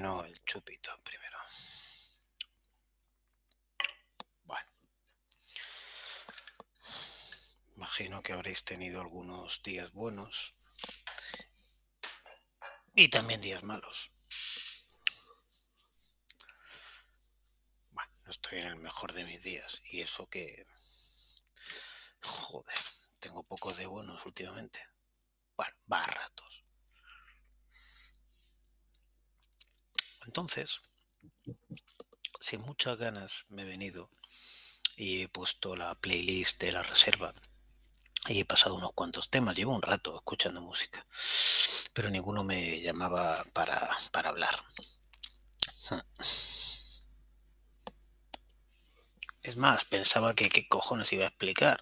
relleno el chupito primero. Bueno. Imagino que habréis tenido algunos días buenos y también días malos. Bueno, no estoy en el mejor de mis días y eso que... Joder, tengo pocos de buenos últimamente. Bueno, va a ratos. Entonces, sin muchas ganas me he venido y he puesto la playlist de la reserva y he pasado unos cuantos temas. Llevo un rato escuchando música, pero ninguno me llamaba para, para hablar. Es más, pensaba que qué cojones iba a explicar.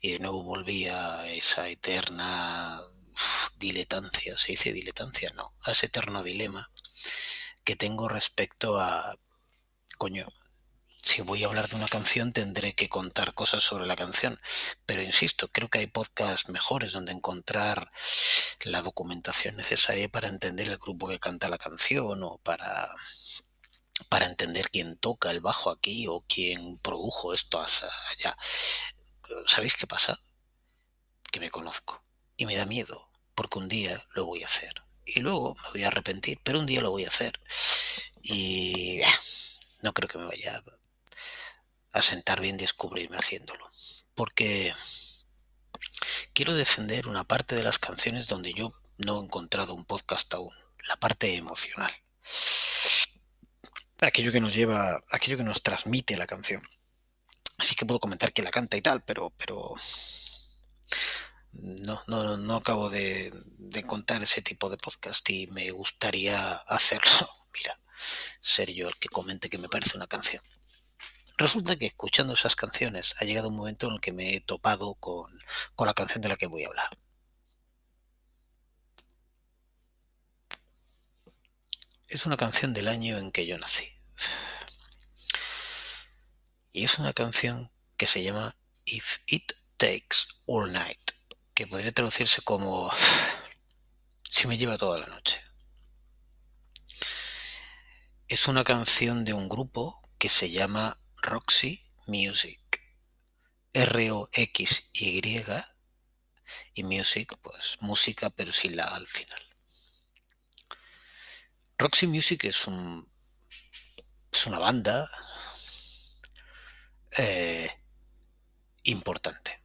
Y de nuevo volvía a esa eterna diletancia, se dice diletancia, no, a ese eterno dilema que tengo respecto a, coño, si voy a hablar de una canción tendré que contar cosas sobre la canción. Pero insisto, creo que hay podcasts mejores donde encontrar la documentación necesaria para entender el grupo que canta la canción o para, para entender quién toca el bajo aquí o quién produjo esto allá. ¿Sabéis qué pasa? Que me conozco y me da miedo porque un día lo voy a hacer y luego me voy a arrepentir, pero un día lo voy a hacer. Y no creo que me vaya a sentar bien descubrirme haciéndolo. Porque quiero defender una parte de las canciones donde yo no he encontrado un podcast aún, la parte emocional. Aquello que nos lleva, aquello que nos transmite la canción. Así que puedo comentar que la canta y tal, pero, pero no, no, no acabo de, contar ese tipo de podcast y me gustaría hacerlo. Mira, ser yo el que comente que me parece una canción. Resulta que escuchando esas canciones ha llegado un momento en el que me he topado con, con la canción de la que voy a hablar. Es una canción del año en que yo nací. Y es una canción que se llama If It Takes All Night que podría traducirse como si me lleva toda la noche. Es una canción de un grupo que se llama Roxy Music. R-O-X-Y y Music, pues música pero sin la al final. Roxy Music es un es una banda eh, importante.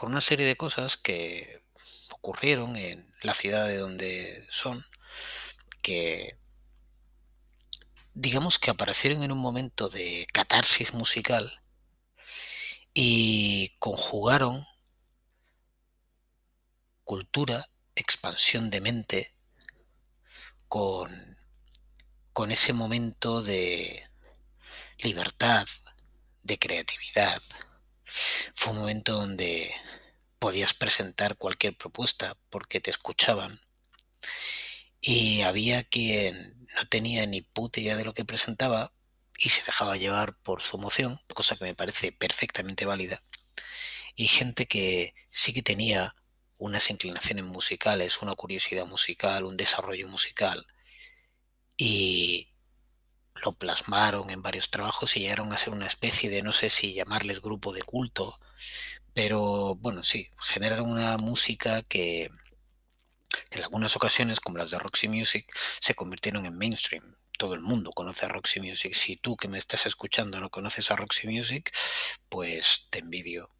Por una serie de cosas que ocurrieron en la ciudad de donde son, que digamos que aparecieron en un momento de catarsis musical y conjugaron cultura, expansión de mente, con, con ese momento de libertad, de creatividad, fue un momento donde podías presentar cualquier propuesta porque te escuchaban. Y había quien no tenía ni puta idea de lo que presentaba y se dejaba llevar por su emoción, cosa que me parece perfectamente válida. Y gente que sí que tenía unas inclinaciones musicales, una curiosidad musical, un desarrollo musical. Y lo plasmaron en varios trabajos y llegaron a ser una especie de, no sé si llamarles grupo de culto, pero bueno, sí, generaron una música que en algunas ocasiones, como las de Roxy Music, se convirtieron en mainstream. Todo el mundo conoce a Roxy Music. Si tú que me estás escuchando no conoces a Roxy Music, pues te envidio.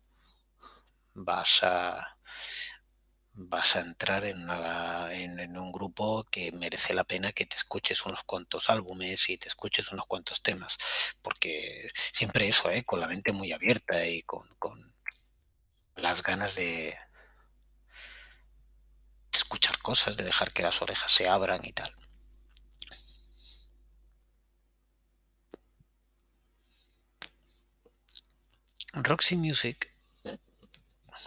Vas a, vas a entrar en, en, un grupo que merece la pena que te escuches unos cuantos álbumes y te escuches unos cuantos temas, porque siempre eso, ¿eh? con la mente muy abierta y con, con las ganas de, escuchar cosas, de dejar que las orejas se abran y tal. Roxy Music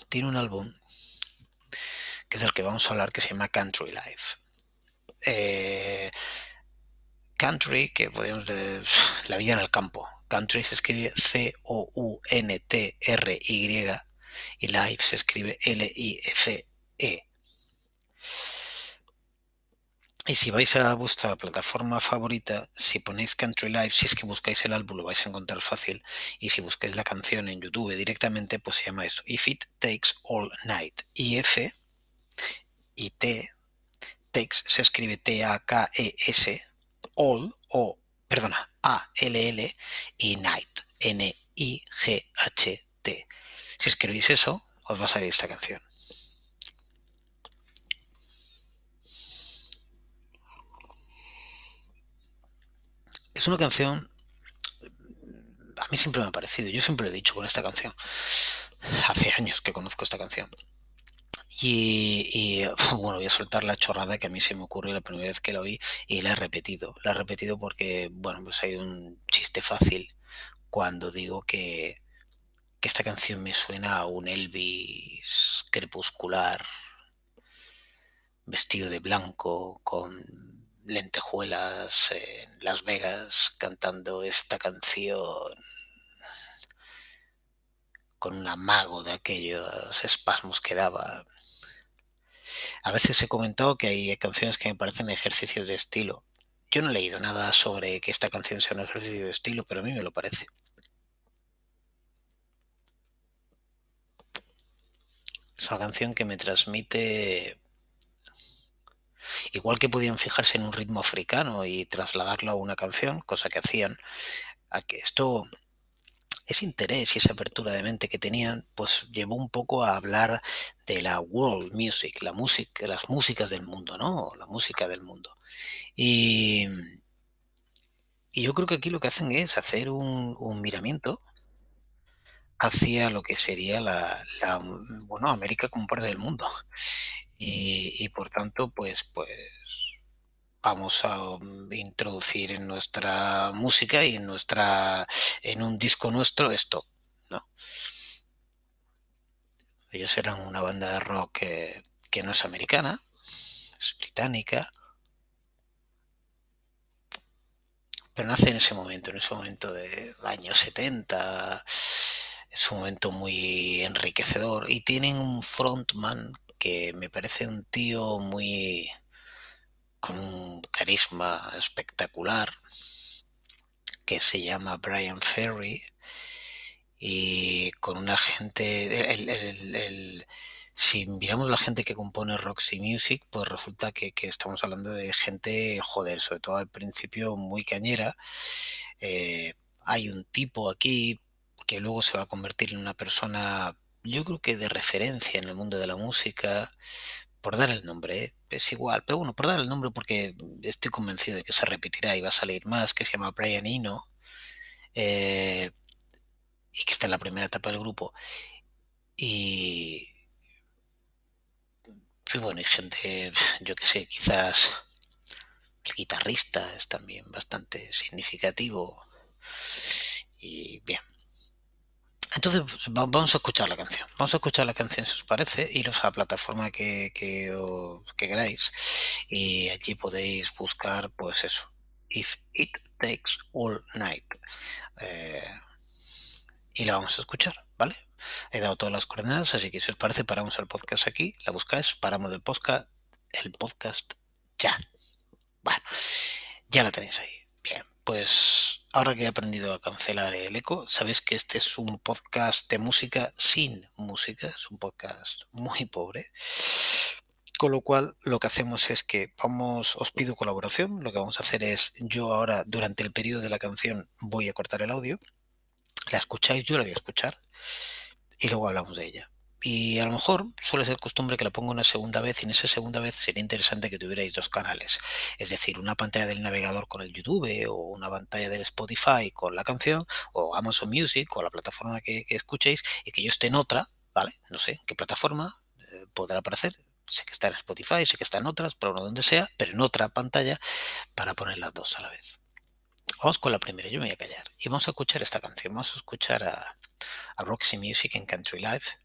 tiene un álbum que es el que vamos a hablar, que se llama Country Life. Eh, country, que podemos decir, la vida en el campo. Country se escribe C-O-U-N-T-R-Y y Life se escribe L-I-F-E. Y si vais a vuestra plataforma favorita, si ponéis Country Life, si es que buscáis el álbum lo vais a encontrar fácil. Y si buscáis la canción en YouTube directamente, pues se llama eso. If It Takes All Night. Y F y T, takes se escribe T-A-K-E-S, all o, perdona, A-L-L y night, N-I-G-H-T. Si escribís eso, os va a salir esta canción. Es una canción, a mí siempre me ha parecido, yo siempre lo he dicho con esta canción, hace años que conozco esta canción. Y, bueno, voy a soltar la chorrada que a mí se me ocurrió la primera vez que la oí y la he repetido. La he repetido porque, bueno, pues hay un chiste fácil cuando digo que, que esta canción me suena a un Elvis crepuscular, vestido de blanco, con lentejuelas en Las Vegas cantando esta canción con un amago de aquellos espasmos que daba. A veces he comentado que hay canciones que me parecen ejercicios de estilo. Yo no he leído nada sobre que esta canción sea un ejercicio de estilo, pero a mí me lo parece. Es una canción que me transmite Igual que podían fijarse en un ritmo africano y trasladarlo a una canción, cosa que hacían, a que esto, ese interés y esa apertura de mente que tenían, pues llevó un poco a hablar de la world music, la música, las músicas del mundo, ¿no? La música del mundo. Y, yo creo que aquí lo que hacen es hacer un, miramiento hacia lo que sería la, la, bueno, América como parte del mundo. Y, y por tanto, pues, pues vamos a mm, introducir en nuestra música y en nuestra en un disco nuestro esto. Ellos eran una banda de rock que no es americana, es británica, pero nace en ese momento, en ese momento de años 70, es un momento muy enriquecedor y tienen un frontman que me parece un tío muy con un carisma espectacular que se llama Brian Ferry y con una gente el, el, el, si miramos la gente que compone Roxy Music pues resulta que, que, estamos hablando de gente joder sobre todo al principio muy cañera. Eh, hay un tipo aquí que luego se va a convertir en una persona, yo creo que de referencia en el mundo de la música, por dar el nombre, ¿eh? es igual, pero bueno, por dar el nombre porque estoy convencido de que se repetirá y va a salir más, que se llama Brian Eno, eh, y que está en la primera etapa del grupo. Y, y bueno, y gente, yo que sé, quizás el guitarrista es también bastante significativo. Y bien, entonces pues, vamos a escuchar la canción. Vamos a escuchar la canción si os parece, iros a la plataforma que, que, que queráis y allí podéis buscar pues eso. If it takes all night. Eh, y la vamos a escuchar, ¿vale? He dado todas las coordenadas, así que si os parece paramos el podcast aquí, la buscáis, paramos del podcast, el podcast ya. Bueno, ya la tenéis ahí. Bien, pues ahora que he aprendido a cancelar el eco, sabéis que este es un podcast de música sin música, es un podcast muy pobre. Con lo cual lo que hacemos es que vamos, os pido colaboración, lo que vamos a hacer es yo ahora durante el periodo de la canción voy a cortar el audio, la escucháis, yo la voy a escuchar y luego hablamos de ella. Y a lo mejor suele ser costumbre que la ponga una segunda vez y en esa segunda vez sería interesante que tuvierais dos canales. Es decir, una pantalla del navegador con el YouTube o una pantalla del Spotify con la canción o Amazon Music o la plataforma que, escuchéis y que yo esté en otra, ¿vale? No sé qué plataforma eh, podrá aparecer. Sé que está en Spotify, sé que está en otras, pero no donde sea, pero en otra pantalla para poner las dos a la vez. Vamos con la primera, yo me voy a callar. Y vamos a escuchar esta canción, vamos a escuchar a, a Roxy Music en Country Life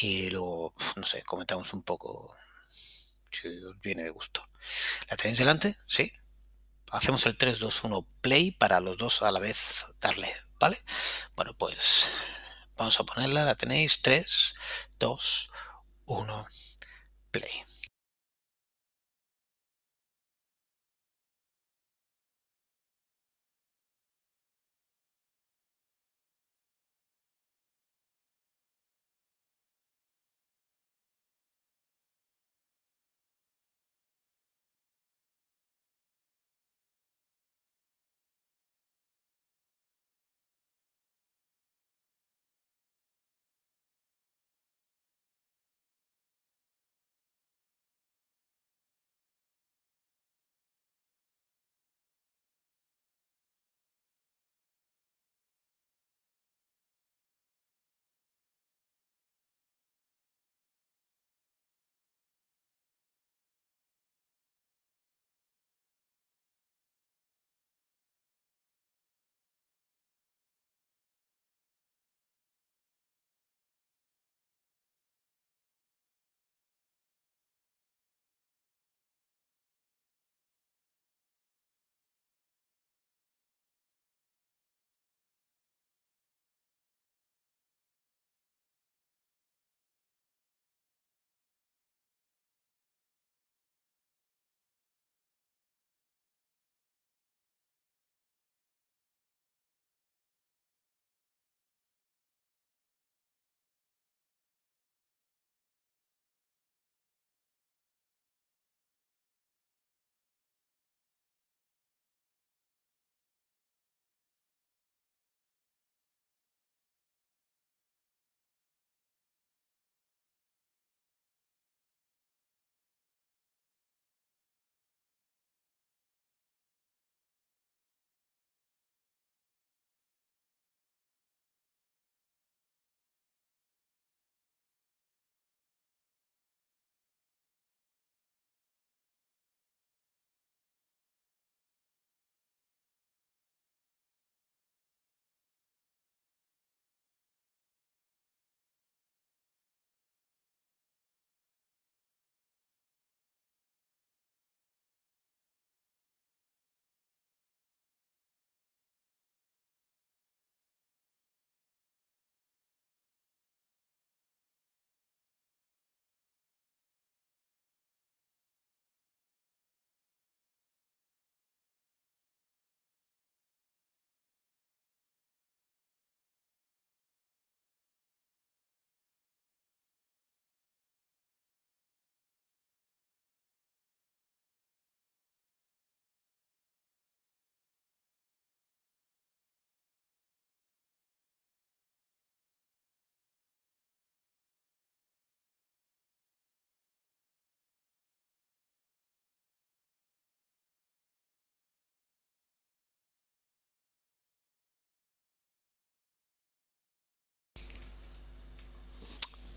y luego, no sé, comentamos un poco si os viene de gusto. ¿La tenéis delante? Sí. Hacemos el 3, 2, 1 play para los dos a la vez darle, ¿vale? Bueno, pues vamos a ponerla, la tenéis 3, 2, 1 play.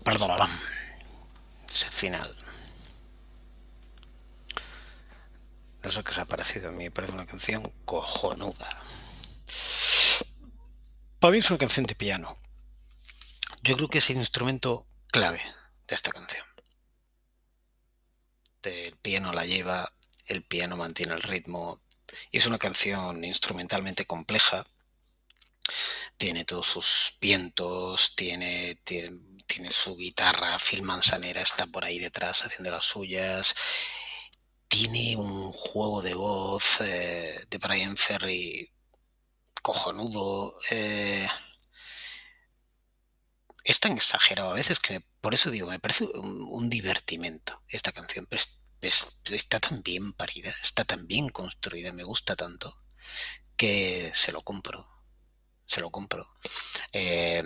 Perdón, final. No sé qué os ha parecido a mí, me parece una canción cojonuda. Para mí es una canción de piano. Yo creo que es el instrumento clave de esta canción. El piano la lleva, el piano mantiene el ritmo. Y es una canción instrumentalmente compleja. Tiene todos sus vientos, tiene, tiene, su guitarra, Phil Manzanera está por ahí detrás haciendo las suyas tiene un juego de voz eh, de Brian Ferry cojonudo. Eh, es tan exagerado a veces que por eso digo, me parece un, divertimento esta canción, pero está tan bien parida, está tan bien construida, me gusta tanto que se lo compro, se lo compro. Eh,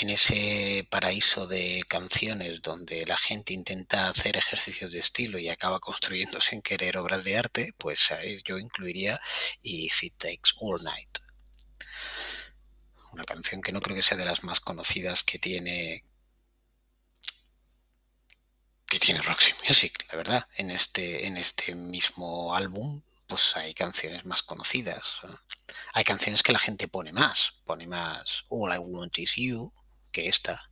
en ese paraíso de canciones donde la gente intenta hacer ejercicios de estilo y acaba construyendo sin querer obras de arte, pues yo incluiría If It Takes All Night. Una canción que no creo que sea de las más conocidas que tiene que tiene Roxy Music, la verdad. En este, en este mismo álbum, pues hay canciones más conocidas. Hay canciones que la gente pone más. Pone más All I Want Is You, que esta,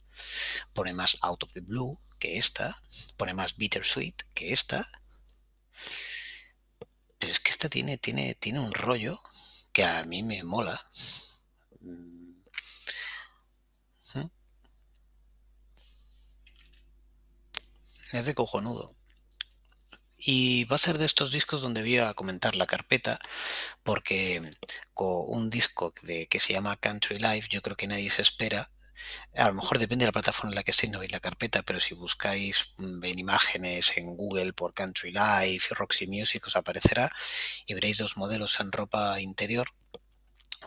pone más Out of the Blue que esta, pone más Bittersweet que esta. Pero es que esta tiene, tiene, tiene un rollo que a mí me mola. Mm. Es de cojonudo. Y va a ser de estos discos donde voy a comentar la carpeta, porque con un disco de, que se llama Country Life, yo creo que nadie se espera a lo mejor depende de la plataforma en la que estéis, no veis la carpeta, pero si buscáis mm, en imágenes en Google por Country Life, Roxy Music, os aparecerá y veréis dos modelos en ropa interior.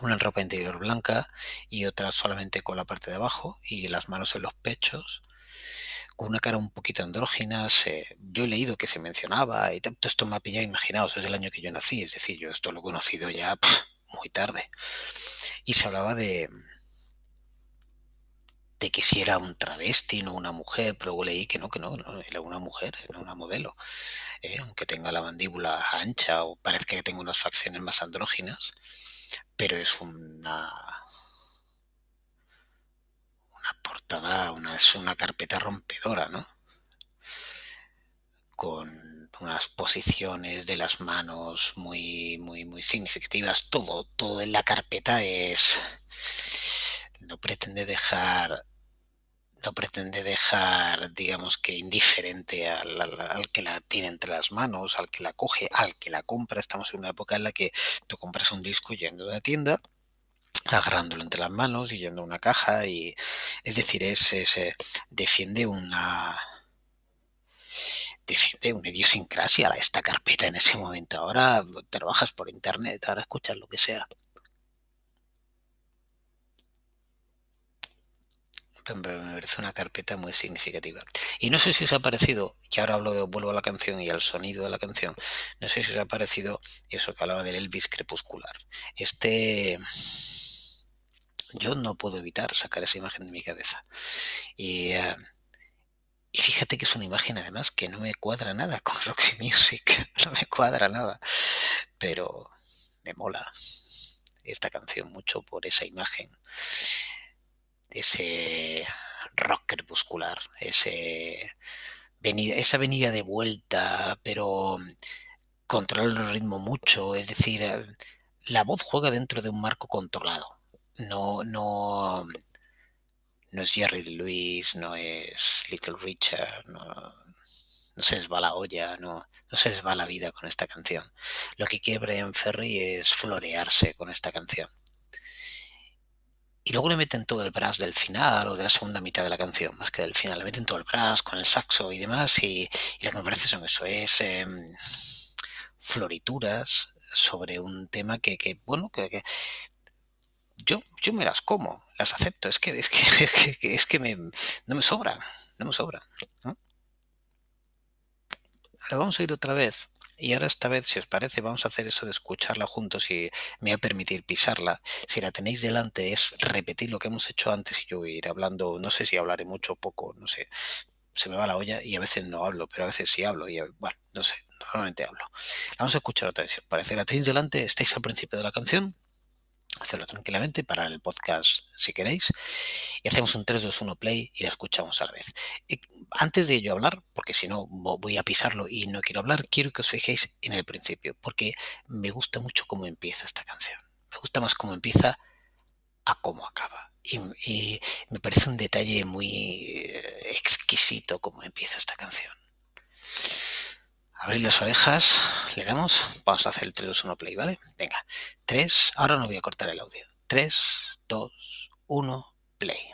Una en ropa interior blanca y otra solamente con la parte de abajo y las manos en los pechos con una cara un poquito andrógina. yo he leído que se mencionaba y tanto esto me ha pillado, imaginaos, es el año que yo nací, es decir, yo esto lo he conocido ya muy tarde. Y se hablaba de, de que si era un travesti, no una mujer, pero leí que no, que no, no era una mujer, era una modelo. ¿eh? aunque tenga la mandíbula ancha o parezca que tenga unas facciones más andróginas, pero es una una portada, una, es una carpeta rompedora, ¿no? Con unas posiciones de las manos muy, muy, muy significativas. Todo, todo en la carpeta es no pretende dejar no pretende dejar, digamos que indiferente al, que la tiene entre las manos, al que la coge, al que la compra. Estamos en una época en la que tú compras un disco yendo a una tienda, agarrándolo entre las manos y yendo a una caja y es decir, es, eh, defiende una defiende una idiosincrasia esta carpeta en ese momento. Ahora trabajas por internet, ahora escuchas lo que sea. Me parece una carpeta muy significativa. Y no sé si os ha parecido, y ahora hablo de, vuelvo a la canción y al sonido de la canción, no sé si os ha parecido eso que hablaba del Elvis crepuscular. Este yo no puedo evitar sacar esa imagen de mi cabeza. Y, eh, y, fíjate que es una imagen además que no me cuadra nada con Roxy Music, no me cuadra nada, pero me mola esta canción mucho por esa imagen ese rock crepuscular, ese esa venida de vuelta, pero controlar el ritmo mucho, es decir, eh, la voz juega dentro de un marco controlado. No, no, no es Jerry Lewis, no es Little Richard, no, no se les va la olla, no, no se les va la vida con esta canción. Lo que quiere Brian Ferry es florearse con esta canción y luego le meten todo el brass del final o de la segunda mitad de la canción, más que del final, le meten todo el brass con el saxo y demás, y, lo que me parece son eso, es em, florituras sobre un tema que, bueno, que, yo, yo me las como, las acepto, es que, es que, es que, me, no me sobran, no me sobran. Ahora vamos a ir otra vez Y ahora esta vez, si os parece, vamos a hacer eso de escucharla juntos y me va a permitir pisarla. Si la tenéis delante es repetir lo que hemos hecho antes y yo voy ir hablando, no sé si hablaré mucho o poco, no sé, se me va la olla y a veces no hablo, pero a veces sí hablo y bueno, no sé, normalmente hablo. Vamos a escuchar otra vez, si os parece. La tenéis delante, estáis al principio de la canción hacerlo tranquilamente, para el podcast si queréis, y hacemos un 3, 2, 1 play y la escuchamos a la vez. antes de ello hablar, porque si no voy a pisarlo y no quiero hablar, quiero que os fijéis en el principio, porque me gusta mucho cómo empieza esta canción. Me gusta más cómo empieza a cómo acaba. Y, y me parece un detalle muy eh, exquisito cómo empieza esta canción. Abrir las orejas, le damos, vamos a hacer el 3, 2, 1 play, ¿vale? Venga, 3, ahora no voy a cortar el audio. 3, 2, 1, play.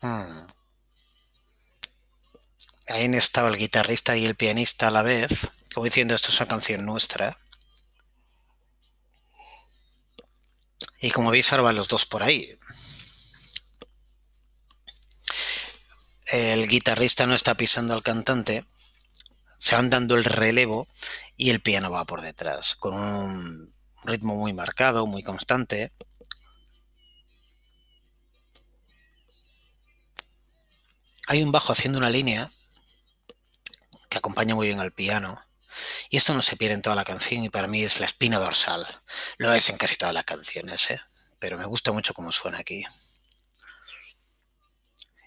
Hmm. Ahí estaba el guitarrista y el pianista a la vez, como diciendo esto es una canción nuestra. Y como veis ahora van los dos por ahí. El guitarrista no está pisando al cantante, se van dando el relevo y el piano va por detrás, con un ritmo muy marcado, muy constante. Hay un bajo haciendo una línea que acompaña muy bien al piano. Y esto no se pierde en toda la canción y para mí es la espina dorsal. Lo es en casi todas las canciones, ¿eh? pero me gusta mucho cómo suena aquí.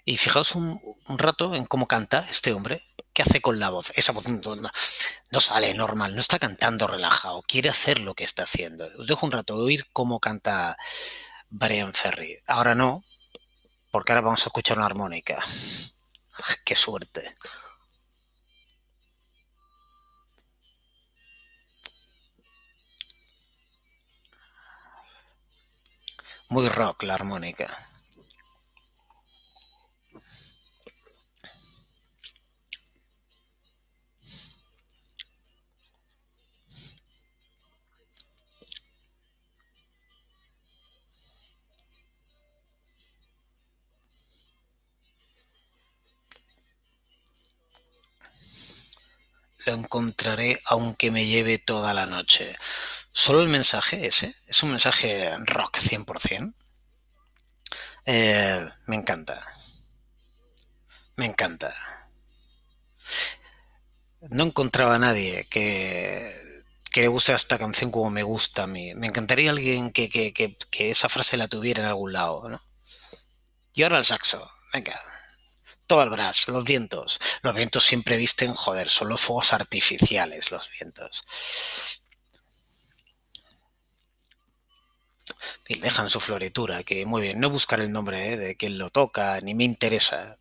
Y fijaos un, rato en cómo canta este hombre. ¿Qué hace con la voz? Esa voz no, sale normal, no está cantando relajado, quiere hacer lo que está haciendo. Os dejo un rato oír cómo canta Brian Ferry. Ahora no, porque ahora vamos a escuchar una armónica. ¡Qué suerte! Muy rock la armónica. Lo encontraré aunque me lleve toda la noche. Solo el mensaje ese, es un mensaje rock 100%. Eh, me encanta. Me encanta. No encontraba a nadie que, que le guste esta canción como me gusta a mí. Me encantaría alguien que, que, que esa frase la tuviera en algún lado. ¿no? Y ahora el saxo. Venga todo el brazo, los vientos. Los vientos siempre visten, joder, son los fuegos artificiales, los vientos. Dejan su floritura, que muy bien, no buscar el nombre ¿eh? de quien lo toca, ni me interesa.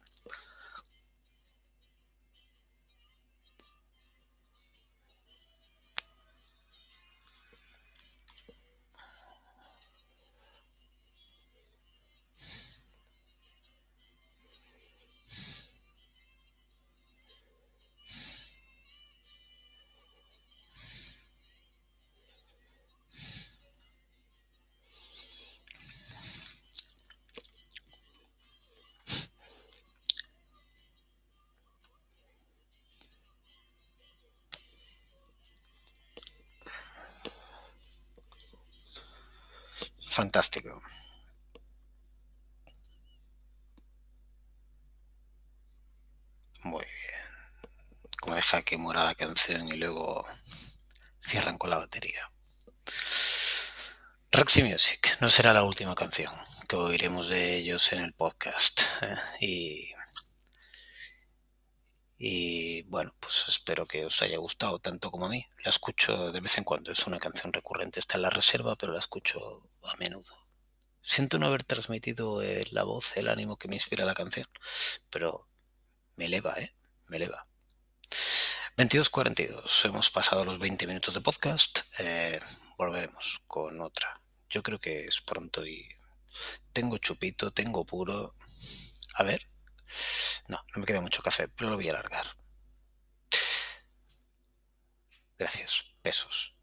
Fantástico. Muy bien. Como deja que muera la canción y luego cierran con la batería. Roxy Music no será la última canción que oiremos de ellos en el podcast. ¿eh? Y, y bueno, pues espero que os haya gustado tanto como a mí. La escucho de vez en cuando, es una canción recurrente, está en la reserva, pero la escucho a menudo. Siento no haber transmitido eh, la voz, el ánimo que me inspira la canción, pero me eleva, ¿eh? Me eleva. 22.42, hemos pasado los 20 minutos de podcast, eh, volveremos con otra. Yo creo que es pronto y tengo chupito, tengo puro. A ver. No, no me queda mucho café, pero lo voy a alargar. Gracias. Besos.